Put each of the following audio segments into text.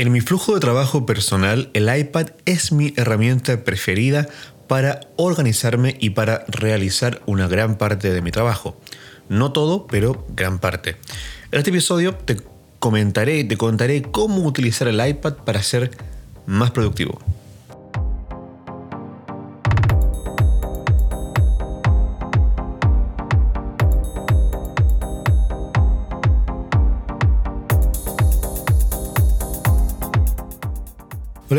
En mi flujo de trabajo personal, el iPad es mi herramienta preferida para organizarme y para realizar una gran parte de mi trabajo. No todo, pero gran parte. En este episodio te comentaré, te contaré cómo utilizar el iPad para ser más productivo.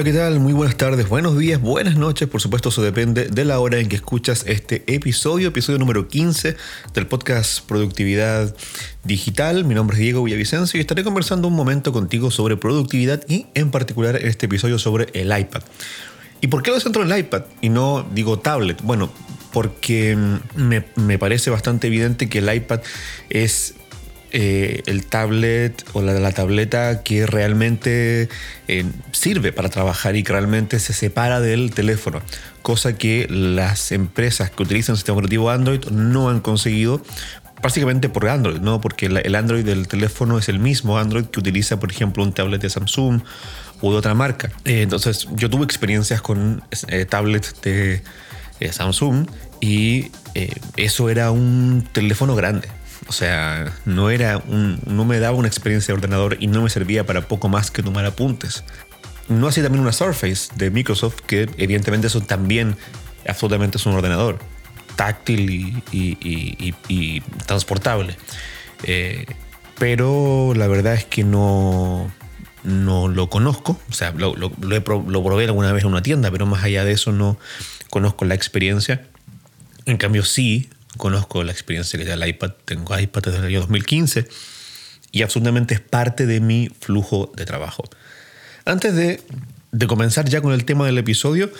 Hola, ¿qué tal? Muy buenas tardes, buenos días, buenas noches. Por supuesto, eso depende de la hora en que escuchas este episodio, episodio número 15 del podcast Productividad Digital. Mi nombre es Diego Villavicencio y estaré conversando un momento contigo sobre productividad y en particular en este episodio sobre el iPad. ¿Y por qué lo centro en el iPad y no digo tablet? Bueno, porque me, me parece bastante evidente que el iPad es eh, el tablet o la, tableta que realmente eh, sirve para trabajar y que realmente se separa del teléfono, cosa que las empresas que utilizan el sistema operativo Android no han conseguido básicamente por Android, ¿no? Porque el Android del teléfono es el mismo Android que utiliza, por ejemplo, un tablet de Samsung o de otra marca. Eh, entonces, yo tuve experiencias con tablets de Samsung y eso era un teléfono grande. O sea, no, era un, no me daba una experiencia de ordenador y no me servía para poco más que tomar apuntes. No así también una Surface de Microsoft, que evidentemente eso también absolutamente es un ordenador táctil y, transportable. Eh, pero la verdad es que no, no lo conozco. O sea, lo, lo, lo, probé alguna vez en una tienda, pero más allá de eso no conozco la experiencia. En cambio, sí conozco la experiencia que da el iPad, tengo iPad desde el año 2015 y absolutamente es parte de mi flujo de trabajo. Antes de, de comenzar ya con el tema del episodio,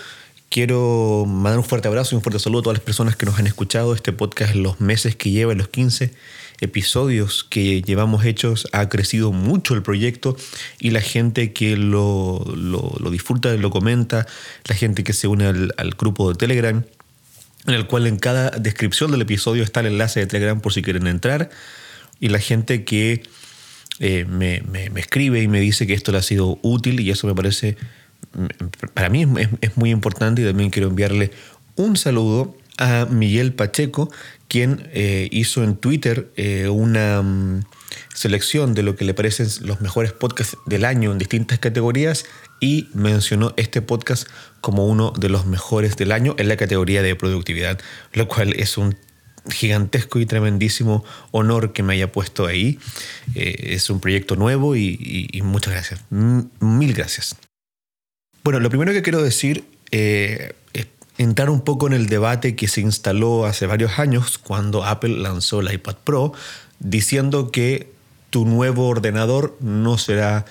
quiero mandar un fuerte abrazo y un fuerte saludo a todas las personas que nos han escuchado. Este podcast en los meses que lleva, en los 15 episodios que llevamos hechos, ha crecido mucho el proyecto y la gente que lo, lo, lo disfruta, lo comenta, la gente que se une al, al grupo de Telegram, en el cual en cada descripción del episodio está el enlace de Telegram por si quieren entrar. Y la gente que eh, me, escribe y me dice que esto le ha sido útil y eso me parece, para mí es, muy importante y también quiero enviarle un saludo a Miguel Pacheco, quien eh, hizo en Twitter eh, una mm, selección de lo que le parecen los mejores podcasts del año en distintas categorías y mencionó este podcast como uno de los mejores del año en la categoría de productividad, lo cual es un gigantesco y tremendísimo honor que me haya puesto ahí. Eh, es un proyecto nuevo y, muchas gracias. mil gracias. Bueno, lo primero que quiero decir eh, un poco en el debate que se instaló hace varios años cuando Apple lanzó el iPad Pro, diciendo que tu nuevo ordenador no será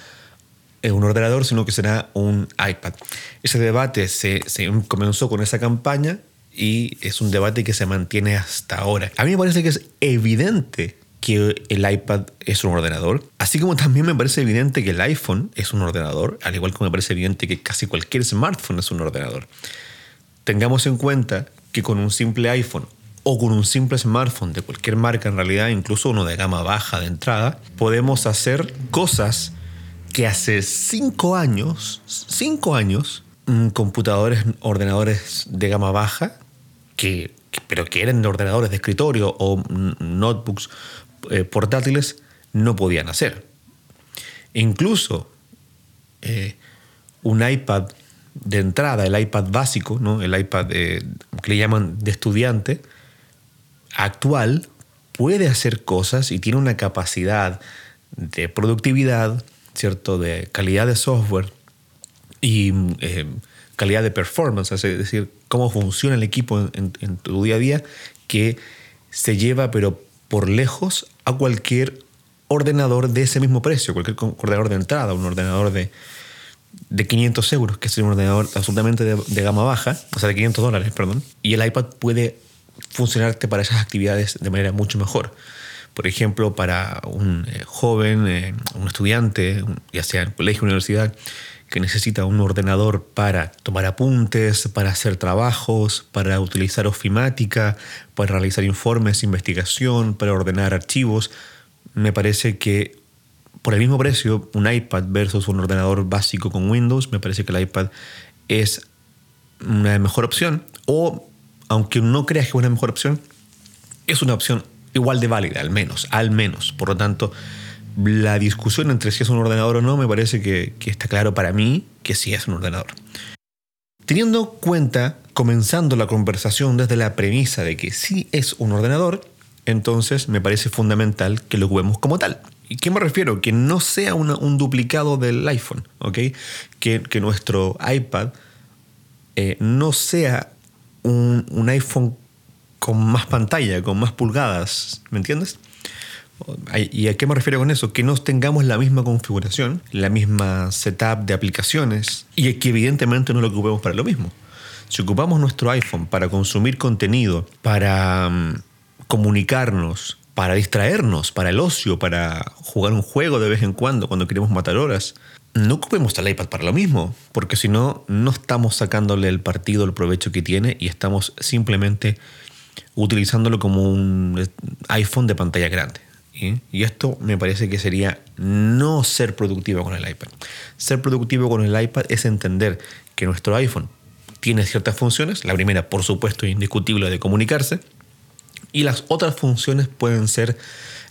un ordenador, sino que será un iPad. Ese debate se, comenzó con esa campaña y es un debate que se mantiene hasta ahora. A mí me parece que es evidente que el iPad es un ordenador, así como también me parece evidente que el iPhone es un ordenador, al igual que me parece evidente que casi cualquier smartphone es un ordenador. Tengamos en cuenta que con un simple iPhone o con un simple smartphone de cualquier marca en realidad, incluso uno de gama baja de entrada, podemos hacer cosas que hace cinco años, cinco años, mm, computadores, ordenadores de gama baja, que, pero que eran ordenadores de escritorio o mm, notebooks eh, portátiles, no podían hacer. incluso eh, un iPad de entrada, el iPad básico, ¿no? el iPad que le llaman de estudiante, actual, puede hacer cosas y tiene una capacidad de productividad ¿cierto? De calidad de software y eh, calidad de performance, es decir, cómo funciona el equipo en, tu día a día, que se lleva, pero por lejos, a cualquier ordenador de ese mismo precio, cualquier ordenador de entrada, un ordenador de, de 500 euros, que es un ordenador absolutamente de, gama baja, o sea, de 500 dólares, perdón, y el iPad puede funcionarte para esas actividades de manera mucho mejor. Por ejemplo, para un eh, joven, eh, un estudiante, ya sea en colegio o universidad, que necesita un ordenador para tomar apuntes, para hacer trabajos, para utilizar ofimática, para realizar informes, investigación, para ordenar archivos, me parece que por el mismo precio, un iPad versus un ordenador básico con Windows, me parece que el iPad es una mejor opción. O, aunque no creas que es una mejor opción, es una opción igual de válida, al menos, al menos. Por lo tanto, la discusión entre si es un ordenador o no me parece que, está claro para mí que sí es un ordenador. Teniendo cuenta, comenzando la conversación desde la premisa de que sí es un ordenador, entonces me parece fundamental que lo juguemos como tal. ¿Y qué me refiero? Que no sea un duplicado del iPhone, ¿ok? Que, nuestro iPad eh, no sea un, iPhone con más pantalla, con más pulgadas, ¿me entiendes? ¿Y a qué me refiero con eso? Que no tengamos la misma configuración, la misma setup de aplicaciones y que evidentemente no lo ocupemos para lo mismo. Si ocupamos nuestro iPhone para consumir contenido, para um, comunicarnos, para distraernos, para el ocio, para jugar un juego de vez en cuando cuando queremos matar horas, no ocupemos el iPad para lo mismo, porque si no, no estamos sacándole el partido, el provecho que tiene y estamos simplemente utilizándolo como un iPhone de pantalla grande. Y esto me parece que sería no ser productivo con el iPad. Ser productivo con el iPad es entender que nuestro iPhone tiene ciertas funciones. La primera, por supuesto, indiscutible de comunicarse. Y las otras funciones pueden ser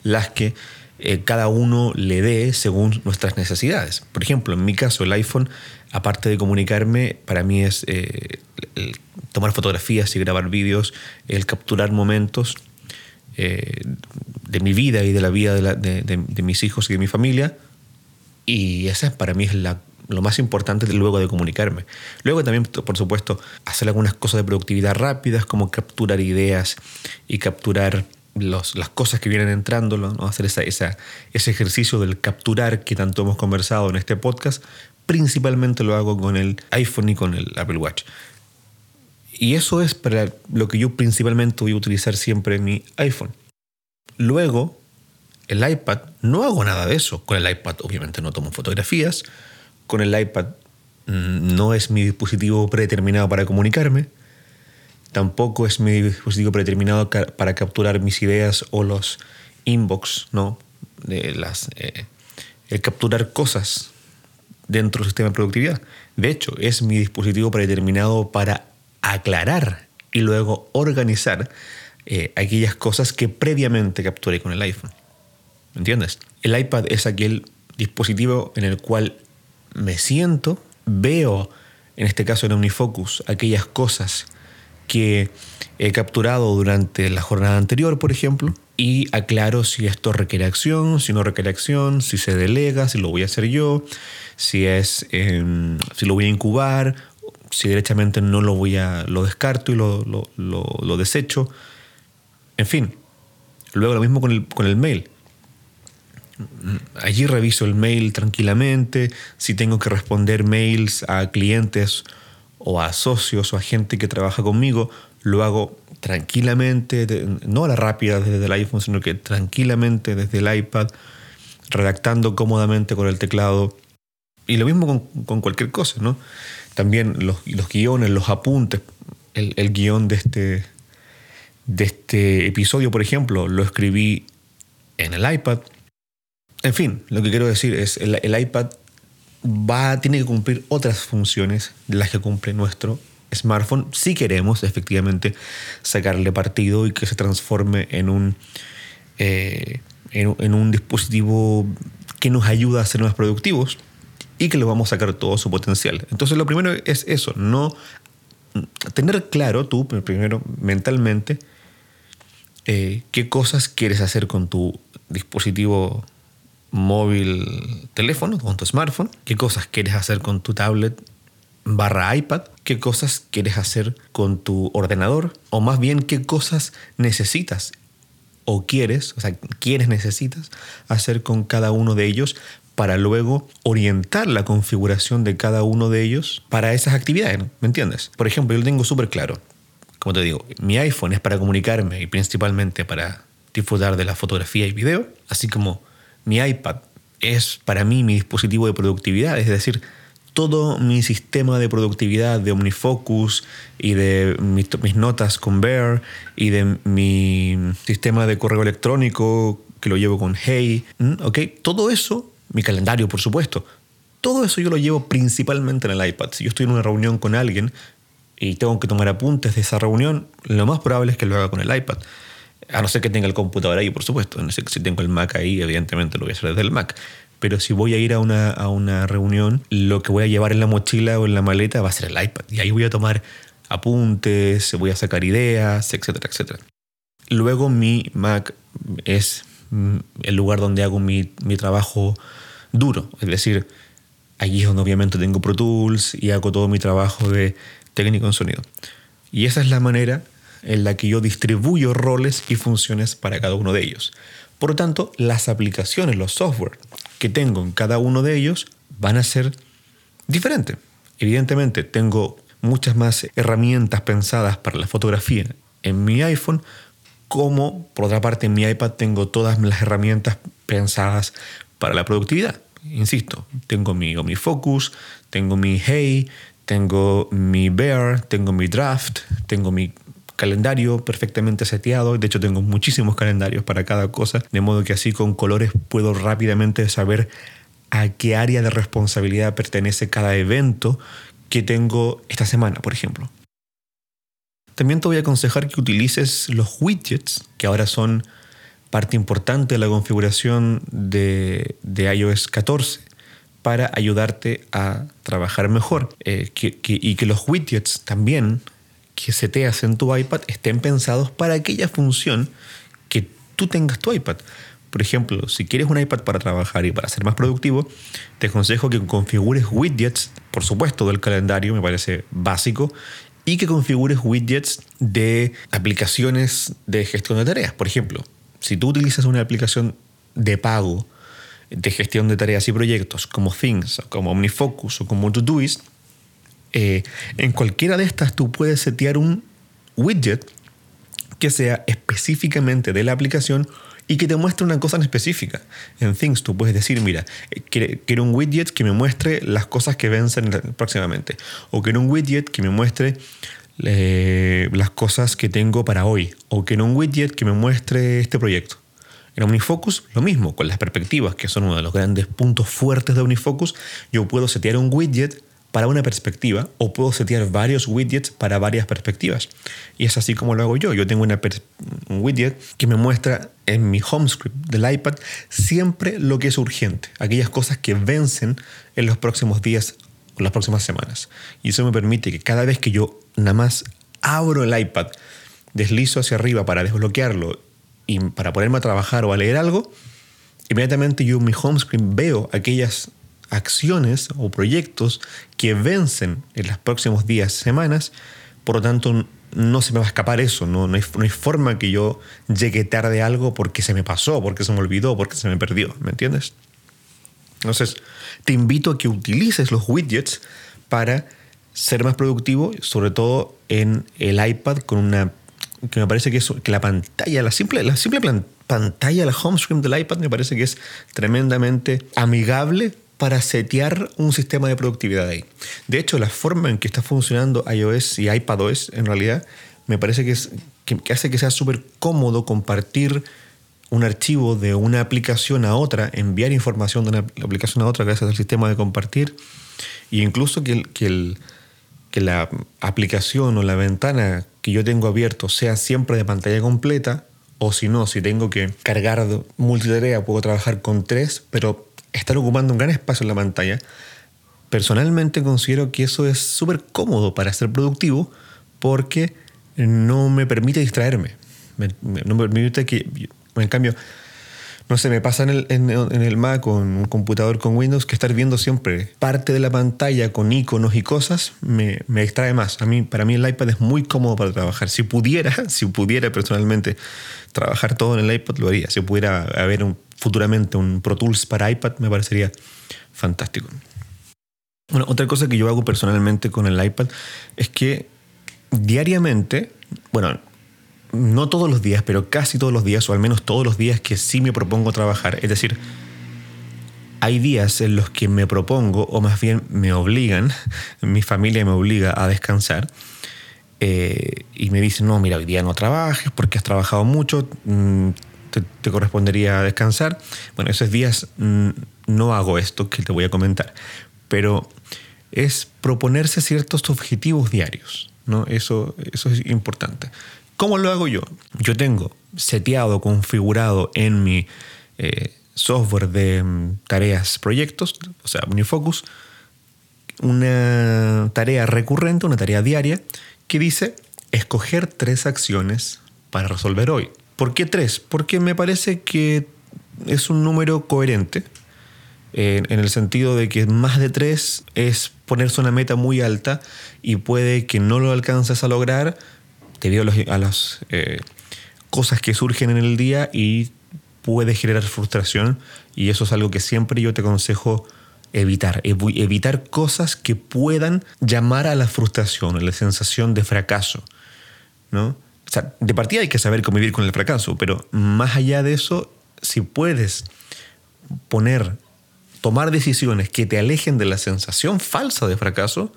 las que eh, cada uno le dé según nuestras necesidades. Por ejemplo, en mi caso, el iPhone, aparte de comunicarme, para mí es eh, tomar fotografías y grabar vídeos, el capturar momentos eh, de mi vida y de la vida de, mis hijos y de mi familia. Y esa para mí es lo más importante luego de comunicarme. Luego también, por supuesto, hacer algunas cosas de productividad rápidas, como capturar ideas y capturar las cosas que vienen entrando, ¿no? hacer ese ejercicio del capturar que tanto hemos conversado en este podcast. Principalmente lo hago con el iPhone y con el Apple Watch. Y eso es para lo que yo principalmente voy a utilizar siempre mi iPhone. Luego, el iPad, no hago nada de eso. Con el iPad obviamente no tomo fotografías. Con el iPad mm, no es mi dispositivo predeterminado para comunicarme. Tampoco es mi dispositivo predeterminado para capturar mis ideas o los inbox, ¿no? De las, eh, el capturar cosas dentro del sistema de productividad. De hecho, es mi dispositivo predeterminado para aclarar y luego organizar eh, aquellas cosas que previamente capturé con el iPhone. ¿Me entiendes? El iPad es aquel dispositivo en el cual me siento, veo, en este caso en OmniFocus, aquellas cosas que he capturado durante la jornada anterior, por ejemplo, y aclaro si esto requiere acción, si no requiere acción, si se delega, si lo voy a hacer yo, si es em, si lo voy a incubar si derechamente no lo voy a, lo descarto y lo, lo, desecho. En fin, luego lo mismo con el, con el mail. Allí reviso el mail tranquilamente, si tengo que responder mails a clientes o a socios o a gente que trabaja conmigo, lo hago tranquilamente, no a la rápida desde el iPhone, sino que tranquilamente desde el iPad, redactando cómodamente con el teclado. Y lo mismo con, cualquier cosa, ¿no? también los, los guiones, los apuntes, el, el, guion de este, de este episodio, por ejemplo, lo escribí en el iPad. En fin, lo que quiero decir es el, el iPad va, tiene que cumplir otras funciones de las que cumple nuestro smartphone si queremos efectivamente sacarle partido y que se transforme en un, eh, en, un dispositivo que nos ayuda a ser más productivos y que le vamos a sacar todo su potencial. Entonces lo primero es eso, no tener claro tú primero mentalmente eh, qué cosas quieres hacer con tu dispositivo móvil teléfono, con tu smartphone, qué cosas quieres hacer con tu tablet barra iPad, qué cosas quieres hacer con tu ordenador, o más bien qué cosas necesitas o quieres, o sea, quieres, necesitas hacer con cada uno de ellos para luego orientar la configuración de cada uno de ellos para esas actividades, ¿me entiendes? Por ejemplo, yo lo tengo súper claro. Como te digo, mi iPhone es para comunicarme y principalmente para disfrutar de la fotografía y video, así como mi iPad es para mí mi dispositivo de productividad, es decir, todo mi sistema de productividad de OmniFocus y de mis, notas con Bear y de mi sistema de correo electrónico que lo llevo con Hey, ¿ok? Todo eso mi calendario, por supuesto. Todo eso yo lo llevo principalmente en el iPad. Si yo estoy en una reunión con alguien y tengo que tomar apuntes de esa reunión, lo más probable es que lo haga con el iPad. A no ser que tenga el computador ahí, por supuesto. No sé si tengo el Mac ahí, evidentemente lo voy a hacer desde el Mac. Pero si voy a ir a una, a una reunión, lo que voy a llevar en la mochila o en la maleta va a ser el iPad. Y ahí voy a tomar apuntes, voy a sacar ideas, etcétera, etcétera. Luego mi Mac es mm, el lugar donde hago mi, mi trabajo duro. Es decir, allí es donde obviamente tengo Pro Tools y hago todo mi trabajo de técnico en sonido. Y esa es la manera en la que yo distribuyo roles y funciones para cada uno de ellos. Por lo tanto, las aplicaciones, los software que tengo en cada uno de ellos van a ser diferentes. Evidentemente, tengo muchas más herramientas pensadas para la fotografía en mi iPhone, como por otra parte en mi iPad tengo todas las herramientas pensadas para la productividad. Insisto, tengo mi OmniFocus, tengo mi Hey, tengo mi Bear, tengo mi Draft, tengo mi calendario perfectamente seteado. De hecho, tengo muchísimos calendarios para cada cosa, de modo que así con colores puedo rápidamente saber a qué área de responsabilidad pertenece cada evento que tengo esta semana, por ejemplo. También te voy a aconsejar que utilices los widgets, que ahora son parte importante de la configuración de, iOS 14 para ayudarte a trabajar mejor. Eh, y que los widgets también que seteas en tu iPad estén pensados para aquella función que tú tengas tu iPad. Por ejemplo, si quieres un iPad para trabajar y para ser más productivo, te aconsejo que configures widgets, por supuesto, del calendario, me parece básico, y que configures widgets de aplicaciones de gestión de tareas. Por ejemplo, si tú utilizas una aplicación de pago de gestión de tareas y proyectos como Things, como OmniFocus o como Todoist, eh, en cualquiera de estas tú puedes setear un widget que sea específicamente de la aplicación y que te muestre una cosa en específica. En Things tú puedes decir, mira, eh, quiero un widget que me muestre las cosas que vencen próximamente. O quiero un widget que me muestre eh, las cosas que tengo para hoy. O quiero un widget que me muestre este proyecto. En OmniFocus lo mismo, con las perspectivas, que son uno de los grandes puntos fuertes de OmniFocus, yo puedo setear un widget para una perspectiva o puedo setear varios widgets para varias perspectivas. Y es así como lo hago yo. Yo tengo un widget que me muestra en mi home script del iPad siempre lo que es urgente, aquellas cosas que vencen en los próximos días o las próximas semanas. Y eso me permite que cada vez que yo nada más abro el iPad, deslizo hacia arriba para desbloquearlo y para ponerme a trabajar o a leer algo, inmediatamente yo en mi home screen veo aquellas acciones o proyectos que vencen en los próximos días, semanas, por lo tanto no se me va a escapar eso, no, no, hay, no hay forma que yo llegue tarde a algo porque se me pasó, porque se me olvidó, porque se me perdió, ¿me entiendes? Entonces, te invito a que utilices los widgets para ser más productivo, sobre todo en el iPad con una que me parece que, es, que la pantalla, la simple, la simple pantalla, la home screen del iPad me parece que es tremendamente amigable para setear un sistema de productividad ahí. De hecho, la forma en que está funcionando iOS y iPadOS en realidad me parece que, es, que, hace que sea súper cómodo compartir un archivo de una aplicación a otra, enviar información de una aplicación a otra gracias al sistema de compartir, e incluso que, que, que la aplicación o la ventana que yo tengo abierto sea siempre de pantalla completa, o si no, si tengo que cargar multitarea, puedo trabajar con tres, pero estar ocupando un gran espacio en la pantalla, personalmente considero que eso es súper cómodo para ser productivo porque no me permite distraerme. no me permite que, en cambio, no sé, me pasa en el, en, el Mac con un computador con Windows que estar viendo siempre parte de la pantalla con iconos y cosas me, me, distrae más. A mí, para mí el iPad es muy cómodo para trabajar. Si pudiera, si pudiera personalmente trabajar todo en el iPad, lo haría. Si pudiera haber un, futuramente un Pro Tools para iPad, me parecería fantástico. Bueno, otra cosa que yo hago personalmente con el iPad es que diariamente, bueno, no todos los días, pero casi todos los días, o al menos todos los días que sí me propongo trabajar, es decir, hay días en los que me propongo, o más bien me obligan, mi familia me obliga a descansar, eh, y me dicen, no, mira, hoy día no trabajes porque has trabajado mucho, te, correspondería descansar. Bueno, esos días mm, no hago esto que te voy a comentar, pero es proponerse ciertos objetivos diarios. ¿no? Eso, eso es importante. ¿Cómo lo hago yo? Yo tengo seteado, configurado en mi eh, software de mm, tareas, proyectos, o sea, Unifocus, una tarea recurrente, una tarea diaria, que dice escoger tres acciones para resolver hoy. ¿Por qué tres? Porque me parece que es un número coherente, en el sentido de que más de tres es ponerse una meta muy alta y puede que no lo alcances a lograr debido a, las eh, cosas que surgen en el día y puede generar frustración y eso es algo que siempre yo te aconsejo evitar, evitar cosas que puedan llamar a la frustración, a la sensación de fracaso, ¿no? De partida hay que saber convivir con el fracaso, pero más allá de eso, si puedes poner, tomar decisiones que te alejen de la sensación falsa de fracaso,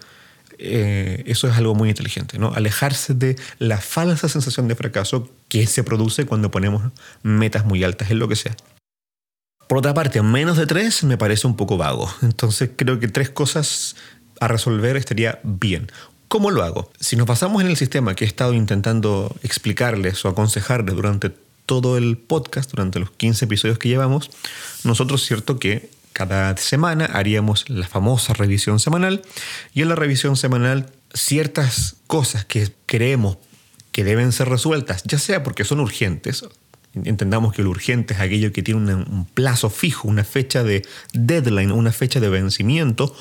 eh, eso es algo muy inteligente, ¿no? Alejarse de la falsa sensación de fracaso que se produce cuando ponemos metas muy altas en lo que sea. Por otra parte, menos de tres me parece un poco vago. Entonces creo que tres cosas a resolver estaría bien. ¿Cómo lo hago? Si nos basamos en el sistema que he estado intentando explicarles o aconsejarles durante todo el podcast, durante los 15 episodios que llevamos, nosotros cierto que cada semana haríamos la famosa revisión semanal y en la revisión semanal ciertas cosas que creemos que deben ser resueltas, ya sea porque son urgentes Entendamos que lo urgente es aquello que tiene un plazo fijo, una fecha de deadline, una fecha de vencimiento,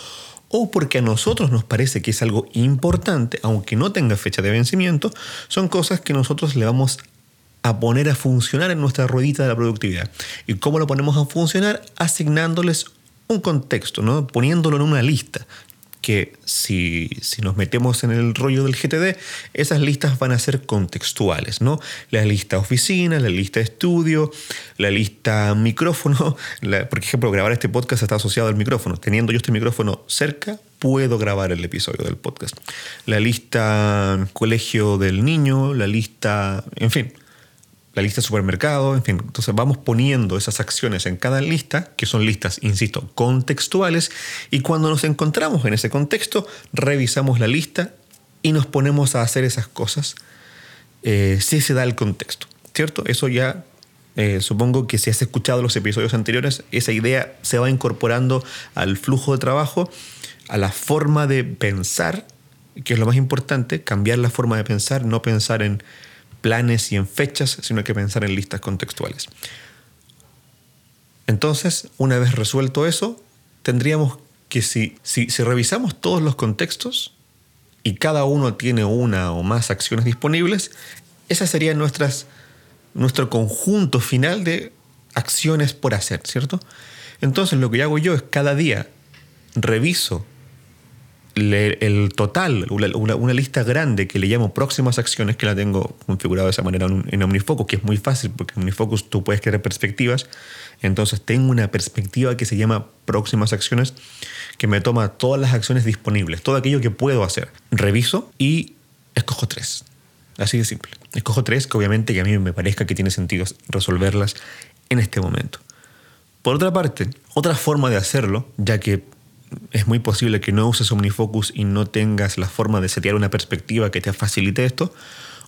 o porque a nosotros nos parece que es algo importante, aunque no tenga fecha de vencimiento, son cosas que nosotros le vamos a poner a funcionar en nuestra ruedita de la productividad. ¿Y cómo lo ponemos a funcionar? Asignándoles un contexto, ¿no? poniéndolo en una lista que si, nos metemos en el rollo del GTD, esas listas van a ser contextuales, ¿no? La lista oficina, la lista estudio, la lista micrófono. por ejemplo, grabar este podcast está asociado al micrófono. Teniendo yo este micrófono cerca, puedo grabar el episodio del podcast. La lista colegio del niño, la lista, en fin, la lista de supermercado, en fin. Entonces vamos poniendo esas acciones en cada lista, que son listas, insisto, contextuales, y cuando nos encontramos en ese contexto, revisamos la lista y nos ponemos a hacer esas cosas eh, si se da el contexto, ¿cierto? Eso ya eh, supongo que si has escuchado los episodios anteriores, esa idea se va incorporando al flujo de trabajo, a la forma de pensar, que es lo más importante, cambiar la forma de pensar, no pensar en planes y en fechas, sino que pensar en listas contextuales. Entonces, una vez resuelto eso, tendríamos que si, si, revisamos todos los contextos y cada uno tiene una o más acciones disponibles, esa sería nuestras, nuestro conjunto final de acciones por hacer, ¿cierto? Entonces lo que hago yo es cada día reviso el total, una, lista grande que le llamo próximas acciones, que la tengo configurado de esa manera en OmniFocus, que es muy fácil porque en OmniFocus tú puedes crear perspectivas. Entonces tengo una perspectiva que se llama próximas acciones, que me toma todas las acciones disponibles, todo aquello que puedo hacer. Reviso y escojo tres. Así de simple. Escojo tres que obviamente que a mí me parezca que tiene sentido resolverlas en este momento. Por otra parte, otra forma de hacerlo, ya que es muy posible que no uses OmniFocus y no tengas la forma de setear una perspectiva que te facilite esto.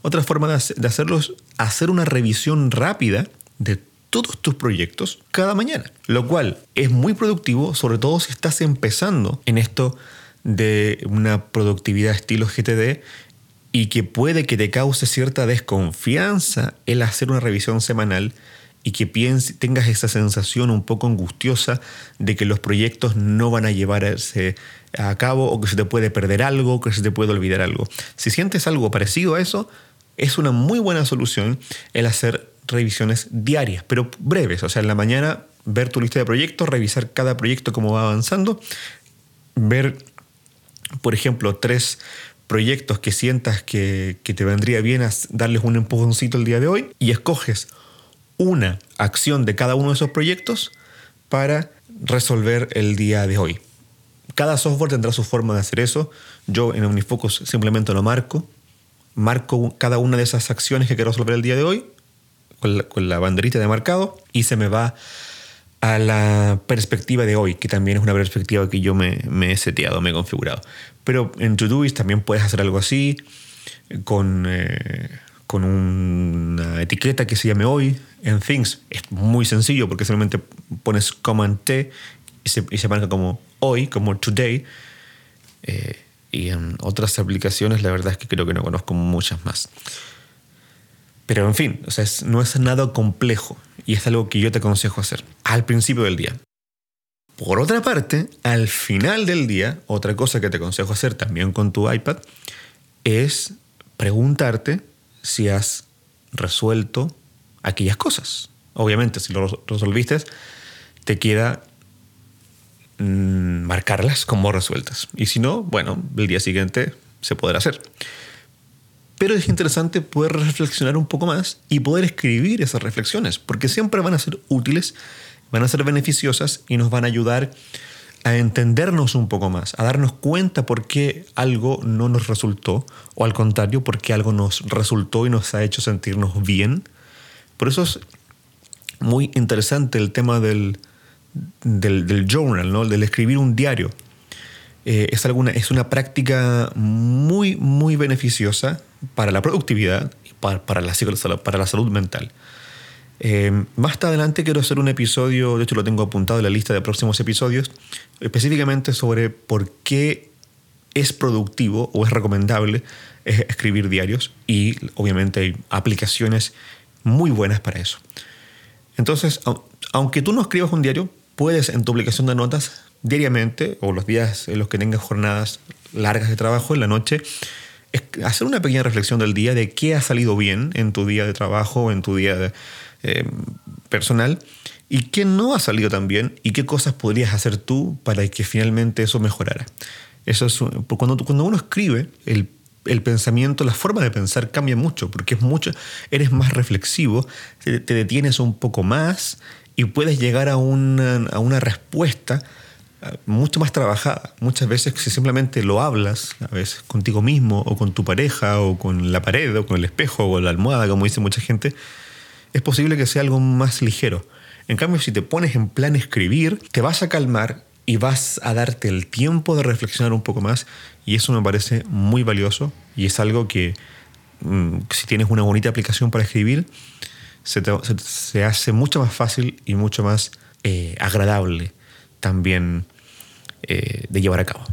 Otra forma de hacerlo es hacer una revisión rápida de todos tus proyectos cada mañana, lo cual es muy productivo, sobre todo si estás empezando en esto de una productividad estilo GTD y que puede que te cause cierta desconfianza el hacer una revisión semanal y que tengas esa sensación un poco angustiosa de que los proyectos no van a llevarse a cabo o que se te puede perder algo, que se te puede olvidar algo. Si sientes algo parecido a eso, es una muy buena solución el hacer revisiones diarias, pero breves. O sea, en la mañana ver tu lista de proyectos, revisar cada proyecto cómo va avanzando, ver, por ejemplo, tres proyectos que sientas que, que te vendría bien darles un empujoncito el día de hoy y escoges una acción de cada uno de esos proyectos para resolver el día de hoy. Cada software tendrá su forma de hacer eso. Yo en OmniFocus simplemente lo marco. Marco cada una de esas acciones que quiero resolver el día de hoy con la, banderita de marcado y se me va a la perspectiva de hoy, que también es una perspectiva que yo me, he seteado, me he configurado. Pero en Todoist también puedes hacer algo así, con, eh, con una etiqueta que se llame hoy. En Things es muy sencillo porque solamente pones Command T y se, marca como hoy, como today. Eh, y en otras aplicaciones la verdad es que creo que no conozco muchas más. Pero en fin, o sea, no es nada complejo y es algo que yo te aconsejo hacer al principio del día. Por otra parte, al final del día, otra cosa que te aconsejo hacer también con tu iPad es preguntarte si has resuelto aquellas cosas. Obviamente, si lo resolviste, te queda mm, marcarlas como resueltas. Y si no, bueno, el día siguiente se podrá hacer. Pero es interesante poder reflexionar un poco más y poder escribir esas reflexiones, porque siempre van a ser útiles, van a ser beneficiosas y nos van a ayudar a entendernos un poco más, a darnos cuenta por qué algo no nos resultó, o al contrario, por qué algo nos resultó y nos ha hecho sentirnos bien. Por eso es muy interesante el tema del, del, journal, ¿no? del escribir un diario. Eh, es, alguna, es una práctica muy, muy beneficiosa para la productividad y para, para, la, para la salud mental. Eh, más adelante quiero hacer un episodio, de hecho lo tengo apuntado en la lista de próximos episodios, específicamente sobre por qué es productivo o es recomendable escribir diarios y obviamente hay aplicaciones muy buenas para eso. Entonces, aunque tú no escribas un diario, puedes en tu aplicación de notas diariamente o los días en los que tengas jornadas largas de trabajo en la noche, hacer una pequeña reflexión del día de qué ha salido bien en tu día de trabajo, en tu día de, eh, personal y qué no ha salido tan bien y qué cosas podrías hacer tú para que finalmente eso mejorara. Eso es, cuando, cuando uno escribe, el, pensamiento, la forma de pensar cambia mucho, porque es mucho, eres más reflexivo, te, detienes un poco más y puedes llegar a una, a una respuesta eh, mucho más trabajada. Muchas veces si simplemente lo hablas, a veces contigo mismo o con tu pareja o con la pared o con el espejo o la almohada, como dice mucha gente, es posible que sea algo más ligero. En cambio, si te pones en plan escribir, te vas a calmar y vas a darte el tiempo de reflexionar un poco más y eso me parece muy valioso y es algo que mm, si tienes una bonita aplicación para escribir, se, hace mucho más fácil y mucho más eh, agradable también eh, de llevar a cabo.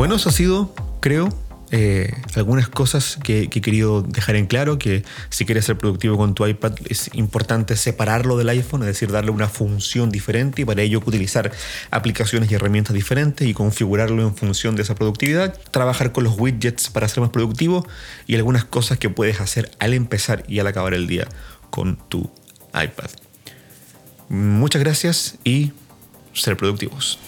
Bueno, eso ha sido, creo, eh, algunas cosas que, he querido dejar en claro, que si quieres ser productivo con tu iPad es importante separarlo del iPhone, es decir, darle una función diferente y para ello utilizar aplicaciones y herramientas diferentes y configurarlo en función de esa productividad, trabajar con los widgets para ser más productivo y algunas cosas que puedes hacer al empezar y al acabar el día con tu iPad. Muchas gracias y ser productivos.